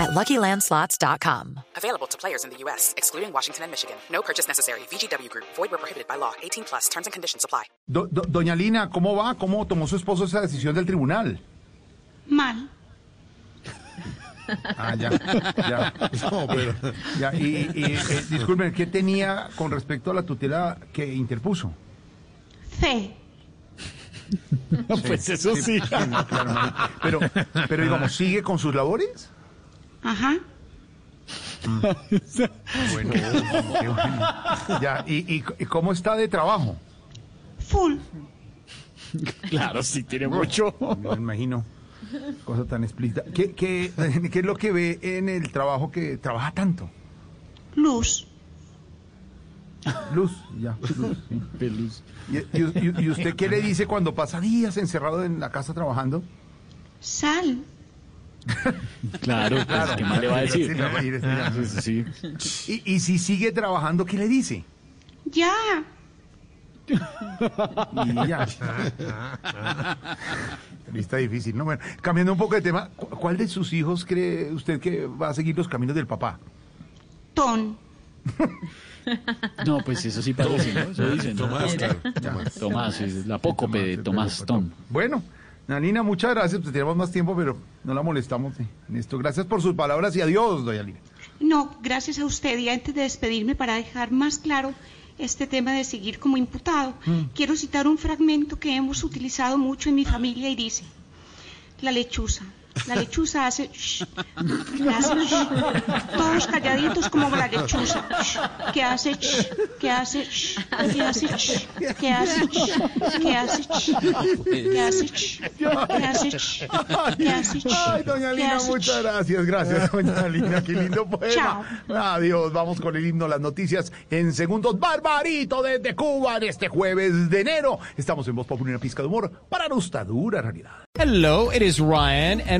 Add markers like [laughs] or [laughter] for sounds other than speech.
at LuckyLandSlots.com. Available to players in the U.S., excluding Washington and Michigan. No purchase necessary. VGW Group. Void where prohibited by law. 18 plus. Terms and conditions apply. Do- do- Doña Lina, ¿cómo va? ¿Cómo tomó su esposo esa decisión del tribunal? Mal. Ah, ya, ya. [laughs] Ya, y, y, eh, disculpen, ¿qué tenía con respecto a la tutela que interpuso? Fe. pues eso sí. no, claro, no. Pero, pero digamos, ¿sigue con sus labores? Ajá. [laughs] Bueno, qué bueno. Ya, y, y, y cómo está de trabajo? Full. Claro, sí tiene mucho. Me imagino. Cosa tan explícita. ¿Qué, qué, qué es lo que ve en el trabajo que trabaja tanto? Luz. Luz, ya. Luz, sí. Pelus. ¿Y, y- y- y usted qué le dice cuando pasa días encerrado en la casa trabajando? Sal. [laughs] Claro, pues, ¿qué más le va a decir? Sí, le va a decir, ya. Sí, sí. Y, y si sigue trabajando, ¿qué le dice? Ya. Y ya. [laughs] Está difícil, ¿no? Bueno, cambiando un poco de tema, ¿cu- ¿cuál de sus hijos cree usted que va a seguir los caminos del papá? Ton. [laughs] No, pues eso sí parece, ¿no? Eso dicen. ¿no? Tomás, claro. Tomás, es la apócope de Tomás Tom. Bueno, Nanina, muchas gracias. Pues tenemos más tiempo, pero no la molestamos en esto. Gracias por sus palabras y adiós, doña. No, gracias a usted. Y antes de despedirme, para dejar más claro este tema de seguir como imputado, quiero citar un fragmento que hemos utilizado mucho en mi familia y dice, la lechuza. La lechuza hace, shh, que hace shh, todos calladitos como la lechuza, shh, que hace, shh, que hace, shh, que hace, shh, que hace, shh, que hace, shh, que hace, shh, que hace, shh, que hace, shh, Ay, doña que Lina, hace, muchas shh. gracias. Gracias, doña Lina. Qué lindo poema. Chao. Adiós. Vamos con el himno, las noticias en segundos. Barbarito desde Cuba en este jueves de enero. Estamos en Voz Popular, una pizca de humor para nuestra dura realidad. Hello, it is Ryan, and